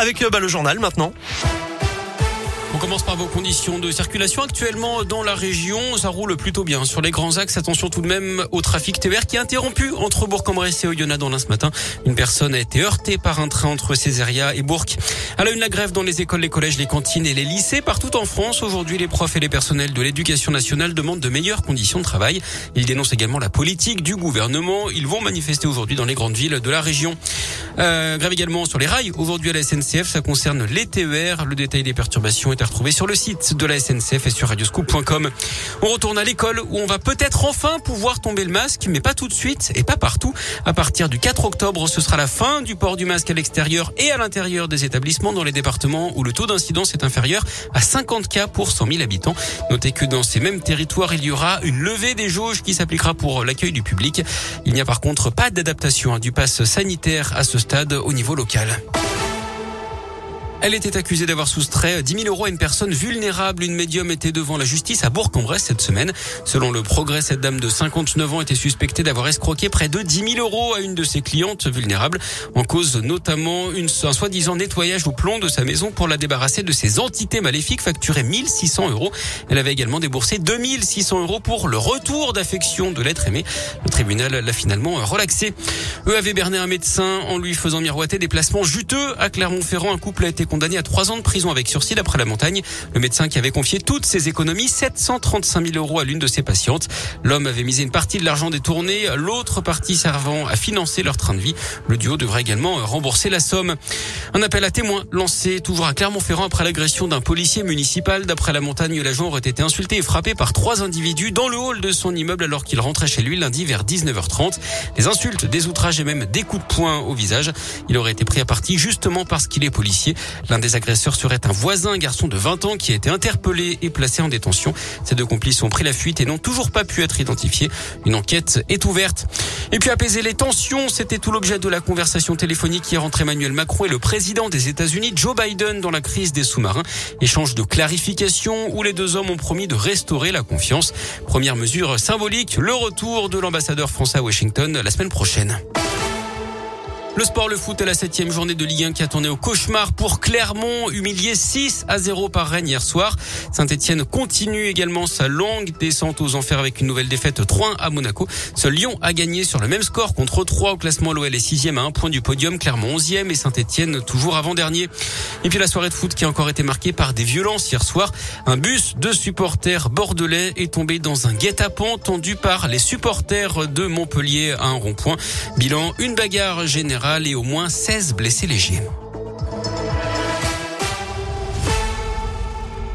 Avec euh, bah, le journal maintenant. On commence par vos conditions de circulation actuellement dans la région. Ça roule plutôt bien sur les grands axes. Attention tout de même au trafic TER qui est interrompu entre Bourg-en-Bresse et Oyonnax dans l'un ce matin. Une personne a été heurtée par un train entre Césaria et Bourg. À la une, la grève dans les écoles, les collèges, les cantines et les lycées partout en France. Aujourd'hui, les profs et les personnels de l'éducation nationale demandent de meilleures conditions de travail. Ils dénoncent également la politique du gouvernement. Ils vont manifester aujourd'hui dans les grandes villes de la région. Euh, grève également sur les rails. Aujourd'hui à la SNCF, ça concerne les TER. Le détail des perturbations sur le site de la SNCF et sur radioscoop.com. On retourne à l'école où on va peut-être enfin pouvoir tomber le masque, mais pas tout de suite et pas partout. À partir du 4 octobre, ce sera la fin du port du masque à l'extérieur et à l'intérieur des établissements dans les départements où le taux d'incidence est inférieur à 50 cas pour 100 000 habitants. Notez que dans ces mêmes territoires, il y aura une levée des jauges qui s'appliquera pour l'accueil du public. Il n'y a par contre pas d'adaptation hein, du pass sanitaire à ce stade au niveau local. Elle était accusée d'avoir soustrait 10 000 euros à une personne vulnérable. Une médium était devant la justice à Bourg-en-Bresse cette semaine. Selon le progrès, cette dame de 59 ans était suspectée d'avoir escroqué près de 10 000 euros à une de ses clientes vulnérables. En cause notamment une, un soi-disant nettoyage au plomb de sa maison pour la débarrasser de ses entités maléfiques facturées 1600 euros. Elle avait également déboursé 2600 euros pour le retour d'affection de l'être aimé. Le tribunal l'a finalement relaxé. Eux avaient berné un médecin en lui faisant miroiter des placements juteux à Clermont-Ferrand. Un couple a été condamné à trois ans de prison avec sursis d'après la montagne. Le médecin qui avait confié toutes ses économies, 735 000 euros à l'une de ses patientes. L'homme avait misé une partie de l'argent détourné, l'autre partie servant à financer leur train de vie. Le duo devrait également rembourser la somme. Un appel à témoins lancé toujours à Clermont-Ferrand après l'agression d'un policier municipal. D'après la montagne, l'agent aurait été insulté et frappé par trois individus dans le hall de son immeuble alors qu'il rentrait chez lui lundi vers 19h30. Des insultes, des outrages et même des coups de poing au visage. Il aurait été pris à partie justement parce qu'il est policier. L'un des agresseurs serait un voisin, garçon de 20 ans qui a été interpellé et placé en détention. Ces deux complices ont pris la fuite et n'ont toujours pas pu être identifiés. Une enquête est ouverte. Et puis apaiser les tensions, c'était tout l'objet de la conversation téléphonique hier entre Emmanuel Macron et le président des États-Unis, Joe Biden, dans la crise des sous-marins. Échange de clarification où les deux hommes ont promis de restaurer la confiance. Première mesure symbolique, le retour de l'ambassadeur français à Washington la semaine prochaine. Le sport, le foot à la septième journée de Ligue 1 qui a tourné au cauchemar pour Clermont, humilié 6 à 0 par Rennes hier soir. Saint-Etienne continue également sa longue descente aux enfers avec une nouvelle défaite 3 à Monaco. Seul Lyon a gagné sur le même score contre 3 au classement. L'OL est sixième à un point du podium, Clermont 11e et Saint-Etienne toujours avant-dernier. Et puis la soirée de foot qui a encore été marquée par des violences hier soir. Un bus de supporters bordelais est tombé dans un guet-apens tendu par les supporters de Montpellier à un rond-point. Bilan, une bagarre générale et au moins 16 blessés légers.